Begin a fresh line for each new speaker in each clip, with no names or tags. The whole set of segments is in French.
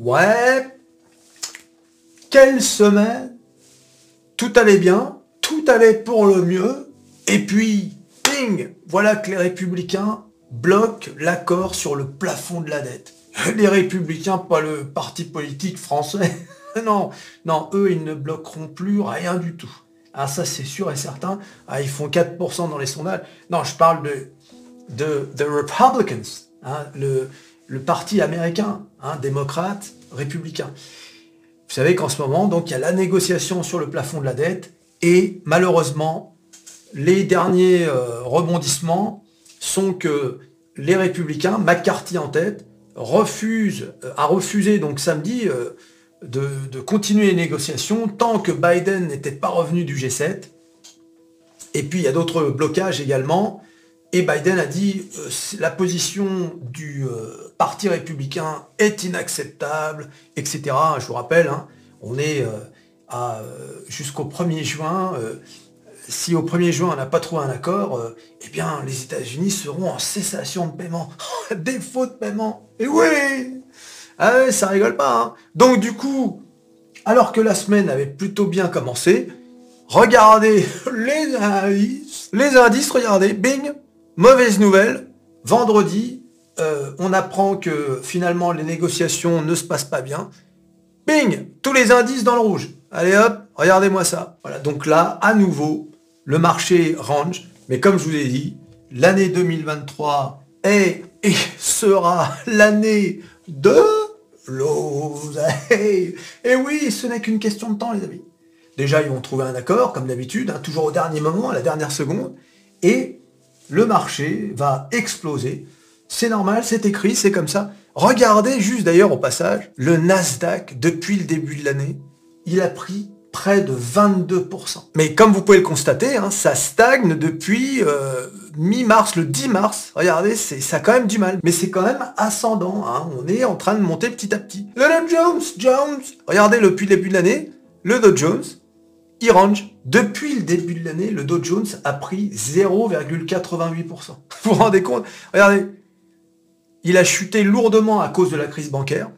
Ouais. Quelle semaine Tout allait bien, tout allait pour le mieux, et puis, ping Voilà que les républicains bloquent l'accord sur le plafond de la dette. Les républicains, pas le parti politique français. non, non, eux, ils ne bloqueront plus rien du tout. Ah, ça, c'est sûr et certain. Ah, ils font 4% dans les sondages. Non, je parle de, de The Republicans, hein, le, le parti américain, hein, démocrate, républicain. Vous savez qu'en ce moment, donc, il y a la négociation sur le plafond de la dette et malheureusement, les derniers euh, rebondissements sont que les républicains, McCarthy en tête, refusent, euh, a refusé donc samedi euh, de, de, continuer les négociations tant que Biden n'était pas revenu du G7. Et puis il y a d'autres blocages également. Et Biden a dit euh, la position du euh, Parti républicain est inacceptable, etc. Je vous rappelle, hein, on est euh, jusqu'au 1er juin. si au 1er juin on n'a pas trouvé un accord, eh bien les États-Unis seront en cessation de paiement, défaut de paiement. Et oui ah ça rigole pas. Hein. Donc du coup, alors que la semaine avait plutôt bien commencé, regardez les indices. Les indices, regardez, bing, Mauvaise nouvelle, vendredi, euh, on apprend que finalement les négociations ne se passent pas bien. Bing Tous les indices dans le rouge. Allez hop, regardez-moi ça. Voilà, donc là, à nouveau, le marché range. Mais comme je vous l'ai dit, l'année 2023 est et sera l'année de l'oseille. Et oui, ce n'est qu'une question de temps, les amis. Déjà, ils vont trouver un accord, comme d'habitude, hein, toujours au dernier moment, à la dernière seconde. Et le marché va exploser. C'est normal, c'est écrit, c'est comme ça. Regardez juste d'ailleurs au passage, le Nasdaq, depuis le début de l'année, il a pris près de 22%. Mais comme vous pouvez le constater, hein, ça stagne depuis euh, mi-mars, le 10 mars. Regardez, ça a quand même du mal. Mais c'est quand même ascendant. Hein. On est en train de monter petit à petit. Le Dow Jones, Jones. Regardez, depuis le début de l'année, le Dow Jones, il range. Depuis le début de l'année, le Dow Jones a pris 0,88%. Vous vous rendez compte? Regardez, il a chuté lourdement à cause de la crise bancaire.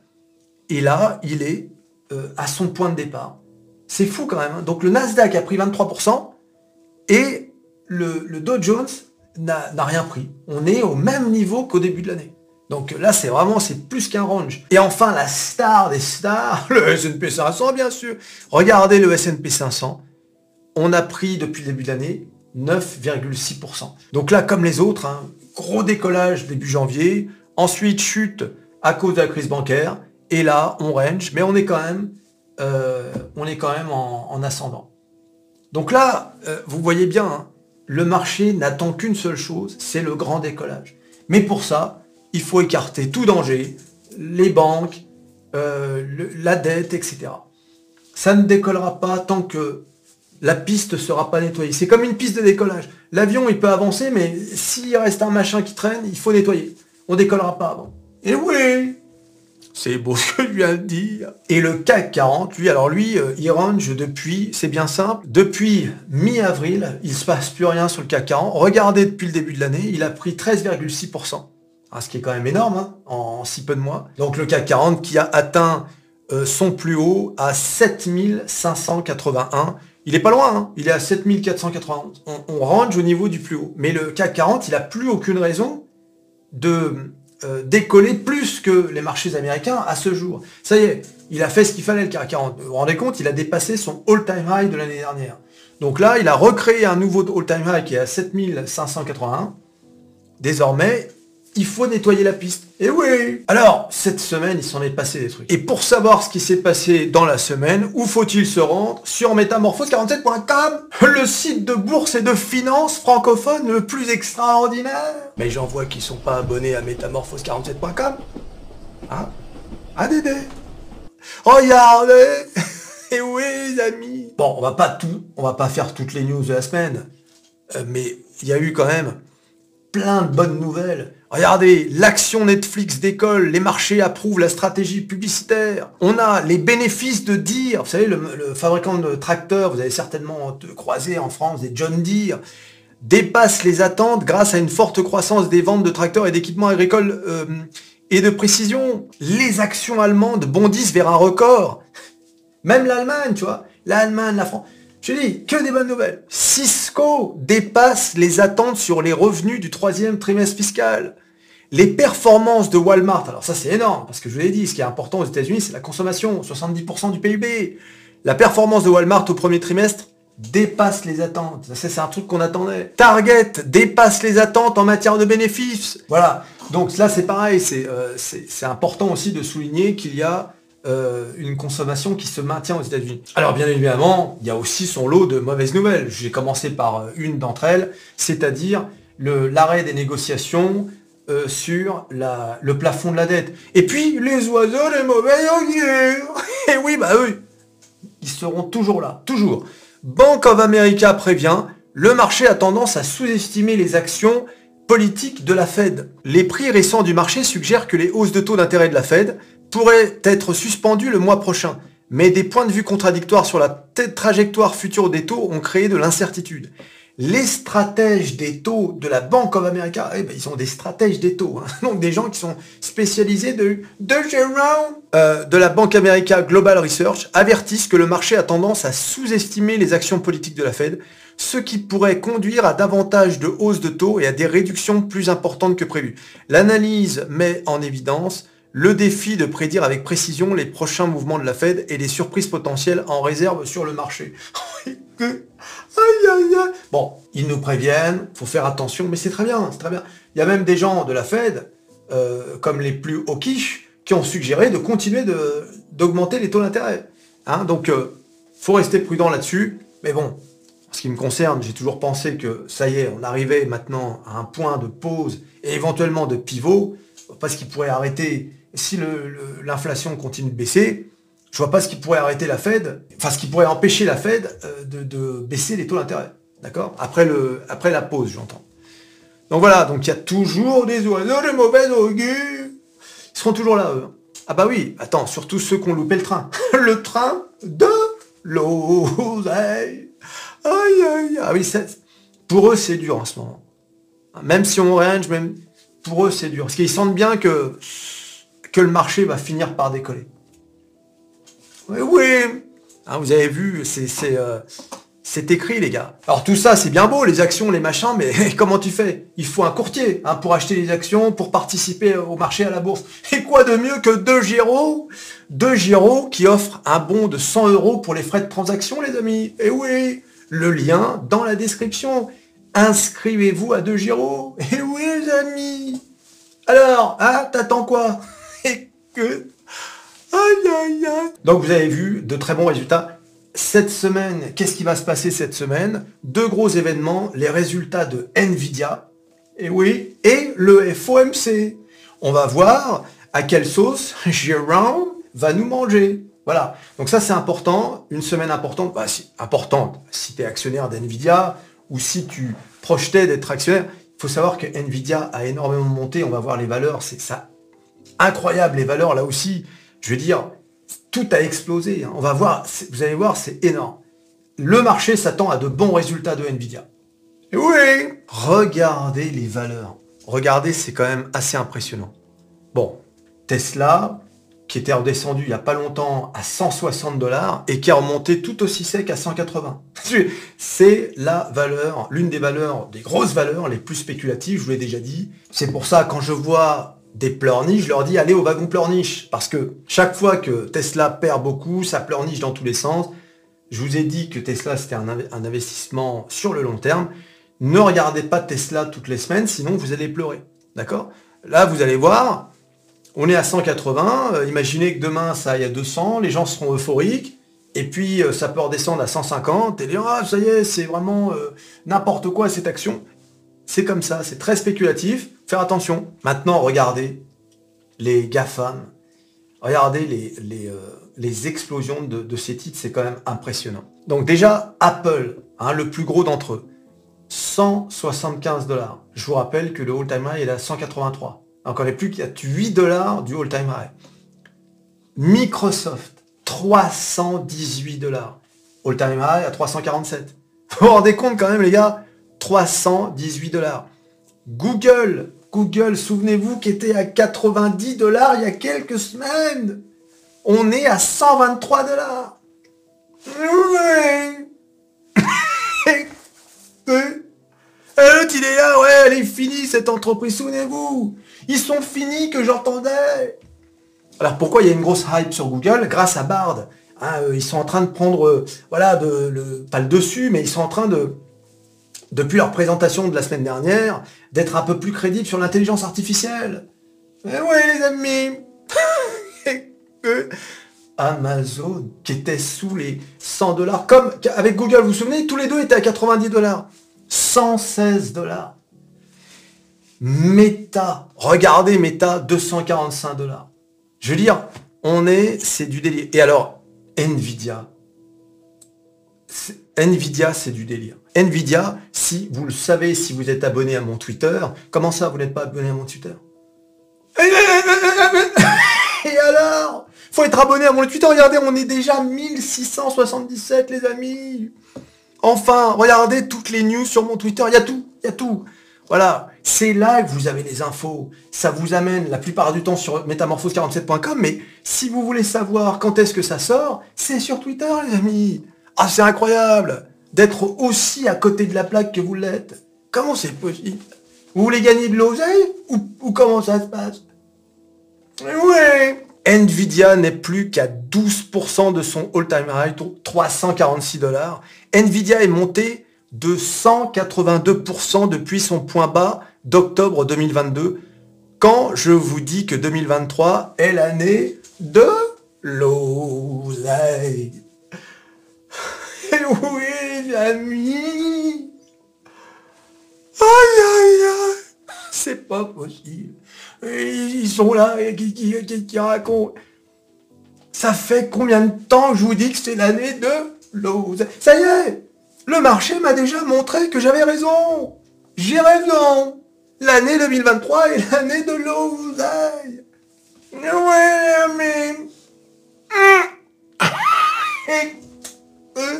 Et là, il est euh, à son point de départ. C'est fou quand même. Hein. Donc le Nasdaq a pris 23% et le, le Dow Jones n'a rien pris. On est au même niveau qu'au début de l'année. Donc là, c'est vraiment, c'est plus qu'un range. Et enfin, la star des stars, le S&P 500, bien sûr. Regardez le S&P 500. On a pris depuis le début de l'année 9,6%. Donc là, comme les autres, hein, gros décollage début janvier. Ensuite, chute à cause de la crise bancaire. Et là, on range, mais on est quand même, euh, on est quand même en, ascendant. Donc là, euh, vous voyez bien, hein, le marché n'attend qu'une seule chose, c'est le grand décollage. Mais pour ça, il faut écarter tout danger, les banques, euh, la dette, etc. Ça ne décollera pas tant que la piste ne sera pas nettoyée. C'est comme une piste de décollage. L'avion, il peut avancer, mais s'il reste un machin qui traîne, il faut nettoyer. On décollera pas avant. Et oui c'est beau ce que je viens de dire. Et le CAC 40, lui, alors lui, euh, il range depuis, c'est bien simple, depuis mi-avril, il se passe plus rien sur le CAC 40. Regardez depuis le début de l'année, il a pris 13,6%. Ah, ce qui est quand même énorme hein, en si peu de mois. Donc le CAC 40 qui a atteint euh, son plus haut à 7581. Il est pas loin, hein. il est à 7491. On, on, range au niveau du plus haut. Mais le CAC 40, il a plus aucune raison de euh, décoller plus que les marchés américains à ce jour. Ça y est, il a fait ce qu'il fallait le CAC 40. Vous vous rendez compte, il a dépassé son all-time high de l'année dernière. Donc là, il a recréé un nouveau all-time high qui est à 7581. Désormais, il faut nettoyer la piste. Et oui Alors, cette semaine, il s'en est passé des trucs. Et pour savoir ce qui s'est passé dans la semaine, où faut-il se rendre Sur métamorphose47.com, le site de bourse et de finance francophone le plus extraordinaire. Mais j'en vois qui sont pas abonnés à métamorphose47.com. Hein? Ah Dédé Regardez Et oui, les amis Bon, on va pas tout, on va pas faire toutes les news de la semaine. Euh, mais il y a eu quand même plein de bonnes nouvelles. Regardez, l'action Netflix décolle, les marchés approuvent la stratégie publicitaire. On a les bénéfices de Deere, vous savez, le, fabricant de tracteurs, vous avez certainement croisé en France des John Deere, dépasse les attentes grâce à une forte croissance des ventes de tracteurs et d'équipements agricoles euh, et de précision. Les actions allemandes bondissent vers un record. Même l'Allemagne, tu vois. L'Allemagne, la France. Je dis, que des bonnes nouvelles. Cisco dépasse les attentes sur les revenus du troisième trimestre fiscal. Les performances de Walmart, alors ça c'est énorme, parce que je vous l'ai dit, ce qui est important aux États-Unis, c'est la consommation, 70% du PIB. La performance de Walmart au premier trimestre dépasse les attentes. C'est un truc qu'on attendait. Target dépasse les attentes en matière de bénéfices. Voilà. Donc là c'est pareil, c'est euh, important aussi de souligner qu'il y a euh, une consommation qui se maintient aux États-Unis. Alors bien évidemment, il y a aussi son lot de mauvaises nouvelles. J'ai commencé par euh, une d'entre elles, c'est-à-dire l'arrêt des négociations euh, sur le plafond de la dette. Et puis, les oiseaux, les mauvais Et oui, bah eux, ils seront toujours là, toujours. Bank of America prévient, le marché a tendance à sous-estimer les actions politiques de la Fed. Les prix récents du marché suggèrent que les hausses de taux d'intérêt de la Fed pourraient être suspendues le mois prochain. Mais des points de vue contradictoires sur la trajectoire future des taux ont créé de l'incertitude les stratèges des taux de la Banque of America, eh ben, ils sont des stratèges des taux, hein. donc des gens qui sont spécialisés de, de euh, de la Banque America Global Research, avertissent que le marché a tendance à sous-estimer les actions politiques de la Fed, ce qui pourrait conduire à davantage de hausses de taux et à des réductions plus importantes que prévu. L'analyse met en évidence le défi de prédire avec précision les prochains mouvements de la Fed et les surprises potentielles en réserve sur le marché. Bon, ils nous préviennent, faut faire attention, mais c'est très bien, c'est très bien. Il y a même des gens de la Fed, euh, comme les plus hawkish, qui ont suggéré de continuer d'augmenter les taux d'intérêt. Hein, donc, euh, faut rester prudent là-dessus. Mais bon, en ce qui me concerne, j'ai toujours pensé que ça y est, on arrivait maintenant à un point de pause et éventuellement de pivot, parce qu'il pourrait arrêter si l'inflation continue de baisser, je vois pas ce qui pourrait arrêter la Fed, enfin ce qui pourrait empêcher la Fed euh, de, baisser les taux d'intérêt. D'accord? Après, après la pause, j'entends. Donc voilà, donc il y a toujours des oiseaux de mauvaise augure. Ils seront toujours là, eux. Ah bah oui, attends, surtout ceux qui ont loupé le train. le train de l'oseille. Aïe, aïe, Ah oui, pour eux, c'est dur en ce moment. Même si on range, même pour eux, c'est dur. Parce qu'ils sentent bien que que le marché va finir par décoller. Oui, oui. Hein, vous avez vu, euh, c'est écrit, les gars. Alors tout ça, c'est bien beau, les actions, les machins, mais comment tu fais? Il faut un courtier hein, pour acheter les actions, pour participer au marché à la bourse. Et quoi de mieux que deux Giro Deux Giro qui offrent un bon de 100 euros pour les frais de transaction, les amis? Et oui, le lien dans la description. Inscrivez-vous à deux Giro. Et oui, les amis. Alors, hein, t'attends quoi? Que... Aïe, aïe, aïe. Donc vous avez vu de très bons résultats. Cette semaine, qu'est-ce qui va se passer cette semaine? Deux gros événements, les résultats de Nvidia, et oui, et le FOMC. On va voir à quelle sauce Jérôme va nous manger. Voilà. Donc ça c'est important, une semaine importante, bah, si, importante, si tu es actionnaire d'Nvidia ou si tu projetais d'être actionnaire, il faut savoir que Nvidia a énormément monté, on va voir les valeurs, c'est ça incroyable les valeurs là aussi. Je veux dire, tout a explosé. Hein. On va voir, vous allez voir, c'est énorme. Le marché s'attend à de bons résultats de Nvidia. Oui Regardez les valeurs. Regardez, c'est quand même assez impressionnant. Bon, Tesla, qui était redescendu il n'y a pas longtemps à 160 dollars et qui a remonté tout aussi sec à 180. C'est la valeur, l'une des valeurs, des grosses valeurs les plus spéculatives, je vous l'ai déjà dit. C'est pour ça, quand je vois des pleurniches, je leur dis allez au wagon pleurniche. Parce que chaque fois que Tesla perd beaucoup, ça pleurniche dans tous les sens. Je vous ai dit que Tesla c'était un, investissement sur le long terme. Ne regardez pas Tesla toutes les semaines, sinon vous allez pleurer. D'accord? Là, vous allez voir, on est à 180. Euh, imaginez que demain ça aille à 200, les gens seront euphoriques. Et puis euh, ça peut redescendre à 150 et dire ah ça y est, c'est vraiment euh, n'importe quoi cette action. C'est comme ça, c'est très spéculatif. Faire attention. Maintenant, regardez les GAFAM. Regardez les, euh, explosions de, ces titres, c'est quand même impressionnant. Donc déjà, Apple, hein, le plus gros d'entre eux, 175 dollars. Je vous rappelle que le all-time high est à 183. Encore et plus qu'il y a 8 dollars du all-time high. Microsoft, 318 dollars. All-time high à 347. Vous vous rendez compte quand même les gars 318 dollars. Google, Google, souvenez-vous, qui était à 90 dollars il y a quelques semaines. On est à 123 dollars. L'autre, il est ouais, elle est finie, cette entreprise, souvenez-vous. Ils sont finis que j'entendais. Alors pourquoi il y a une grosse hype sur Google? Grâce à Bard. Hein, euh, ils sont en train de prendre, euh, voilà, de, le, pas le dessus, mais ils sont en train de, depuis leur présentation de la semaine dernière, d'être un peu plus crédibles sur l'intelligence artificielle. Eh ouais, les amis Amazon, qui était sous les 100 dollars, comme avec Google, vous vous souvenez, tous les deux étaient à 90 dollars. 116 dollars. Meta, regardez Meta, 245 dollars. Je veux dire, on est, c'est du délire. Et alors, Nvidia. Nvidia, c'est du délire. Nvidia, si vous le savez, si vous êtes abonné à mon Twitter, comment ça, vous n'êtes pas abonné à mon Twitter? Et alors? Faut être abonné à mon Twitter. Regardez, on est déjà 1677, les amis. Enfin, regardez toutes les news sur mon Twitter. Il y a tout, il y a tout. Voilà, c'est là que vous avez les infos. Ça vous amène la plupart du temps sur métamorphose47.com, mais si vous voulez savoir quand est-ce que ça sort, c'est sur Twitter, les amis. Ah, c'est incroyable d'être aussi à côté de la plaque que vous l'êtes. Comment c'est possible? Vous voulez gagner de l'oseille? Ou, comment ça se passe? Ouais Nvidia n'est plus qu'à 12% de son all-time high, 346 dollars. Nvidia est monté de 182% depuis son point bas d'octobre 2022, quand je vous dis que 2023 est l'année de l'oseille. Et oui, amis Aïe, aïe, aïe C'est pas possible. Ils sont là, qui, qui, qui racontent. Ça fait combien de temps que je vous dis que c'est l'année de l'oseille Ça y est le marché m'a déjà montré que j'avais raison. J'ai raison. L'année 2023 est l'année de l'oseille. Ouais, mais...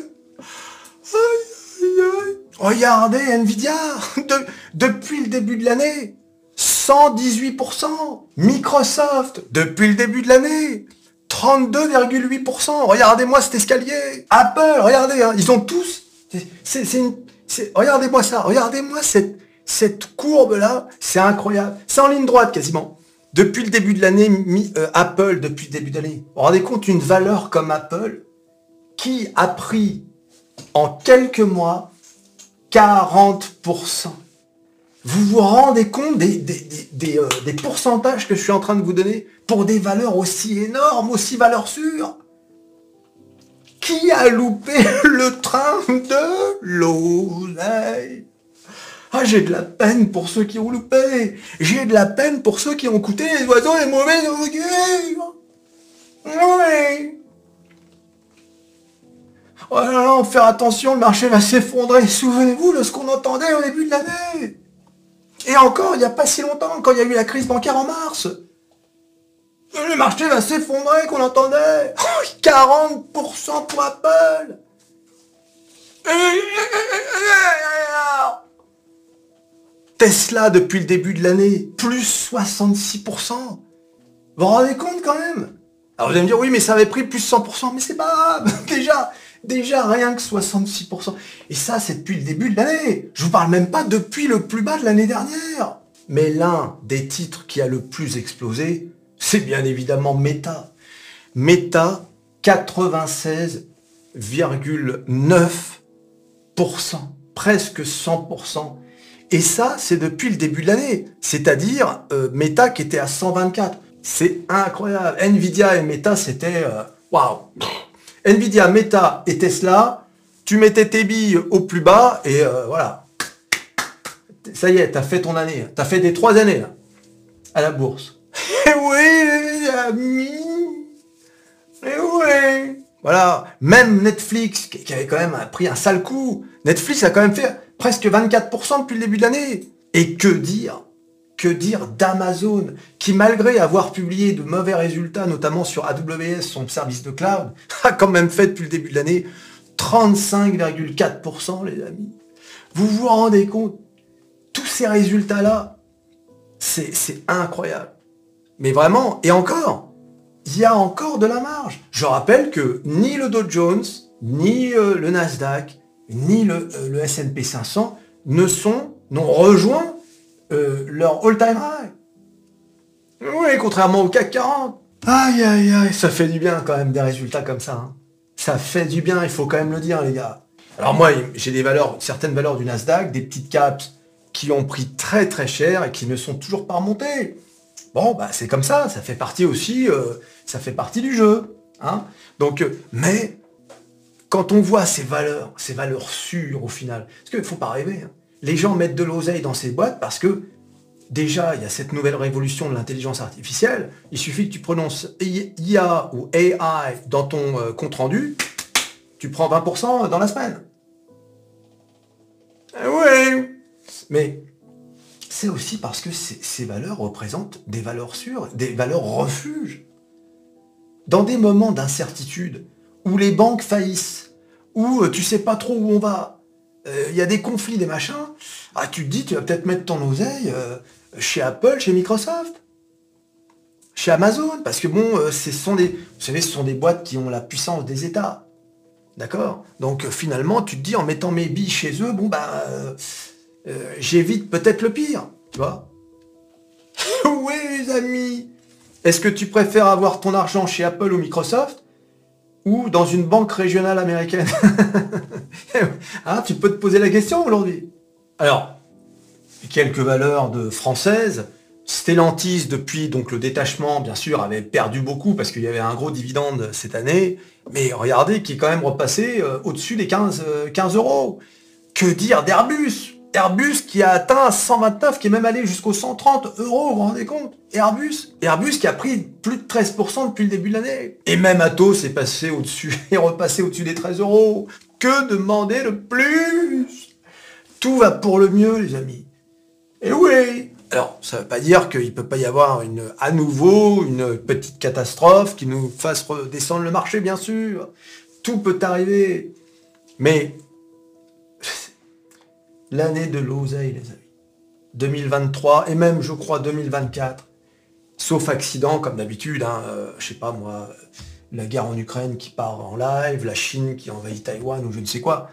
Regardez Nvidia, depuis le début de l'année, 118%. Microsoft, depuis le début de l'année, 32,8%. Regardez-moi cet escalier. Apple, regardez, hein, ils ont tous regardez-moi ça, regardez-moi cette, cette courbe-là, c'est incroyable. C'est en ligne droite quasiment. Depuis le début de l'année, euh, Apple, depuis le début de l'année, vous vous rendez compte une valeur comme Apple qui a pris en quelques mois 40%. Vous vous rendez compte euh, des, pourcentages que je suis en train de vous donner pour des valeurs aussi énormes, aussi valeurs sûres? Qui a loupé le train de l'oseille? Ah, j'ai de la peine pour ceux qui ont loupé. J'ai de la peine pour ceux qui ont coûté les oiseaux et mauvais augure. Oui. Oh là là, faire attention, le marché va s'effondrer. Souvenez-vous de ce qu'on entendait au début de l'année. Et encore, il n'y a pas si longtemps, quand il y a eu la crise bancaire en mars. Le marché va s'effondrer qu'on entendait. 40% pour Apple. Tesla depuis le début de l'année, plus 66%. Vous vous rendez compte quand même? Alors vous allez me dire, oui, mais ça avait pris plus 100%, mais c'est pas grave. Déjà, déjà rien que 66%. Et ça, c'est depuis le début de l'année. Je vous parle même pas depuis le plus bas de l'année dernière. Mais l'un des titres qui a le plus explosé, c'est bien évidemment Meta. Meta, 96,9%, presque 100%. Et ça, c'est depuis le début de l'année. C'est-à-dire euh, Meta qui était à 124. C'est incroyable. Nvidia et Meta, c'était... Euh, waouh Nvidia, Meta et Tesla, tu mettais tes billes au plus bas et euh, voilà. Ça y est, t'as fait ton année. T'as fait des trois années là, à la bourse. Eh oui, les amis Eh oui Voilà, même Netflix, qui avait quand même pris un sale coup, Netflix a quand même fait presque 24% depuis le début de l'année. Et que dire? Que dire d'Amazon, qui malgré avoir publié de mauvais résultats, notamment sur AWS, son service de cloud, a quand même fait depuis le début de l'année 35,4%, les amis. Vous vous rendez compte Tous ces résultats-là, C'est incroyable. Mais vraiment, et encore, il y a encore de la marge. Je rappelle que ni le Dow Jones, ni euh, le Nasdaq, ni le, euh, S&P 500 ne sont, n'ont rejoint euh, leur all-time high. Oui, contrairement au CAC 40. Aïe, aïe, aïe, ça fait du bien quand même des résultats comme ça. Hein. Ça fait du bien, il faut quand même le dire, les gars. Alors moi, j'ai des valeurs, certaines valeurs du Nasdaq, des petites caps qui ont pris très très cher et qui ne sont toujours pas remontées. Bon, bah c'est comme ça, ça fait partie aussi, euh, ça fait partie du jeu. Hein Donc, euh, mais quand on voit ces valeurs, ces valeurs sûres au final, parce qu'il ne faut pas rêver, hein. Les gens mettent de l'oseille dans ces boîtes parce que déjà, il y a cette nouvelle révolution de l'intelligence artificielle. Il suffit que tu prononces IA ou AI dans ton euh, compte rendu, tu prends 20% dans la semaine. Eh oui Mais c'est aussi parce que ces valeurs représentent des valeurs sûres, des valeurs refuges. Dans des moments d'incertitude, où les banques faillissent, où euh, tu sais pas trop où on va, il y a des conflits, des machins, ah, tu te dis, tu vas peut-être mettre ton oseille euh, chez Apple, chez Microsoft, chez Amazon, parce que bon, ce sont des, vous savez, ce sont des boîtes qui ont la puissance des États. D'accord? Donc finalement, tu te dis en mettant mes billes chez eux, bon bah euh, euh, j'évite peut-être le pire, tu vois? Oui les amis. Est-ce que tu préfères avoir ton argent chez Apple ou Microsoft? Ou dans une banque régionale américaine hein, Tu peux te poser la question aujourd'hui. Alors, quelques valeurs de françaises. Stellantis, depuis donc le détachement, bien sûr, avait perdu beaucoup parce qu'il y avait un gros dividende cette année. Mais regardez, qui est quand même repassé euh, au-dessus des 15, 15 euh, euros. Que dire d'Airbus? Airbus qui a atteint 129, qui est même allé jusqu'aux 130 euros, vous vous rendez compte? Airbus? Airbus qui a pris plus de 13% depuis le début de l'année. Et même Atos est passé au-dessus, est repassé au-dessus des 13 euros. Que demander de plus? Tout va pour le mieux, les amis. Et oui alors, ça ne veut pas dire qu'il ne peut pas y avoir une, à nouveau une petite catastrophe qui nous fasse redescendre le marché, bien sûr. Tout peut arriver. Mais l'année de l'oseille, les amis. 2023 et même, je crois, 2024. Sauf accident, comme d'habitude, hein, euh, je sais pas moi, la guerre en Ukraine qui part en live, la Chine qui envahit Taïwan ou je ne sais quoi.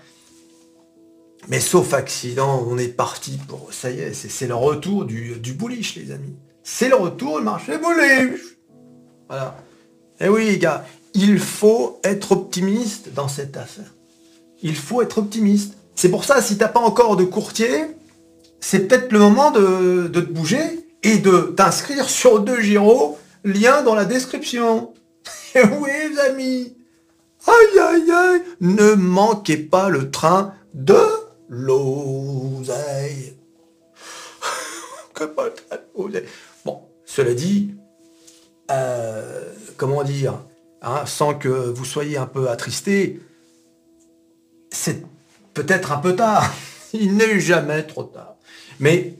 Mais sauf accident, on est parti pour... Ça y est, c'est le retour du, du bullish, les amis. C'est le retour du marché bullish. Voilà. Et eh oui, les gars, il faut être optimiste dans cette affaire. Il faut être optimiste. C'est pour ça, si t'as pas encore de courtier, c'est peut-être le moment de, de, te bouger et de t'inscrire sur deux Giro, lien dans la description. Eh oui, les amis. Aïe, aïe, aïe. Ne manquez pas le train de l'oseille. Bon, cela dit, euh, comment dire, hein, sans que vous soyez un peu attristé, c'est peut-être un peu tard. Il n'est jamais trop tard. Mais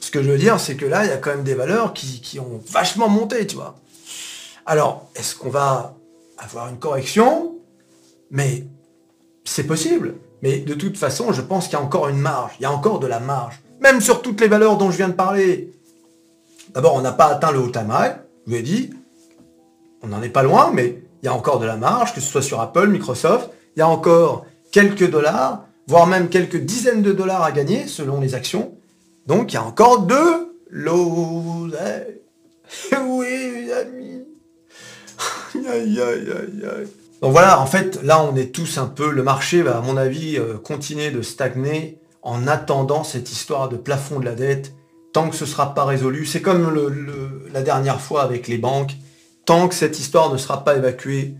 ce que je veux dire, c'est que là, il y a quand même des valeurs qui, ont vachement monté, tu vois. Alors, est-ce qu'on va avoir une correction? Mais c'est possible. Mais de toute façon, je pense qu'il y a encore une marge, il y a encore de la marge. Même sur toutes les valeurs dont je viens de parler. D'abord, on n'a pas atteint le haut time je vous ai dit. On n'en est pas loin, mais il y a encore de la marge, que ce soit sur Apple, Microsoft. Il y a encore quelques dollars, voire même quelques dizaines de dollars à gagner selon les actions. Donc il y a encore de l'oseille. oui, amis. Aïe, aïe, aïe. Donc voilà, en fait, là, on est tous un peu... Le marché va, à mon avis, euh, continuer de stagner en attendant cette histoire de plafond de la dette. Tant que ce ne sera pas résolu, c'est comme la dernière fois avec les banques. Tant que cette histoire ne sera pas évacuée,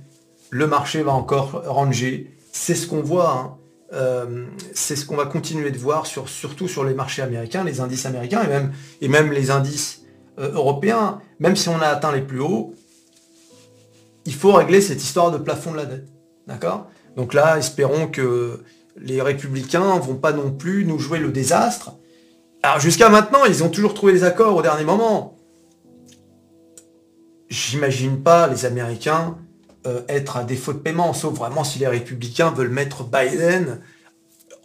le marché va encore ranger. C'est ce qu'on voit. Hein. Euh, c'est ce qu'on va continuer de voir, surtout sur les marchés américains, les indices américains et même, les indices euh, européens. Même si on a atteint les plus hauts, il faut régler cette histoire de plafond de la dette. D'accord? Donc là, espérons que les républicains vont pas non plus nous jouer le désastre. Alors jusqu'à maintenant, ils ont toujours trouvé des accords au dernier moment. J'imagine pas les Américains euh, être à défaut de paiement, sauf vraiment si les républicains veulent mettre Biden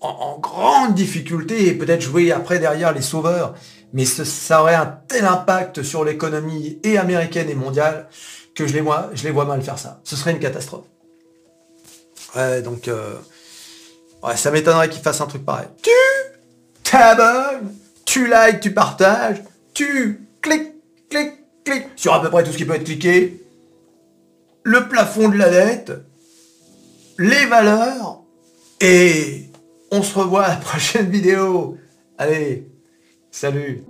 en, grande difficulté et peut-être jouer après derrière les sauveurs. mais ça aurait un tel impact sur l'économie et américaine et mondiale que je les vois, je les vois mal faire ça. Ce serait une catastrophe. Ouais, donc euh, ouais, ça m'étonnerait qu'ils fassent un truc pareil. Tu t'abonnes, tu likes, tu partages, tu cliques, cliques, cliques sur à peu près tout ce qui peut être cliqué, le plafond de la dette, les valeurs, et on se revoit à la prochaine vidéo. Allez, salut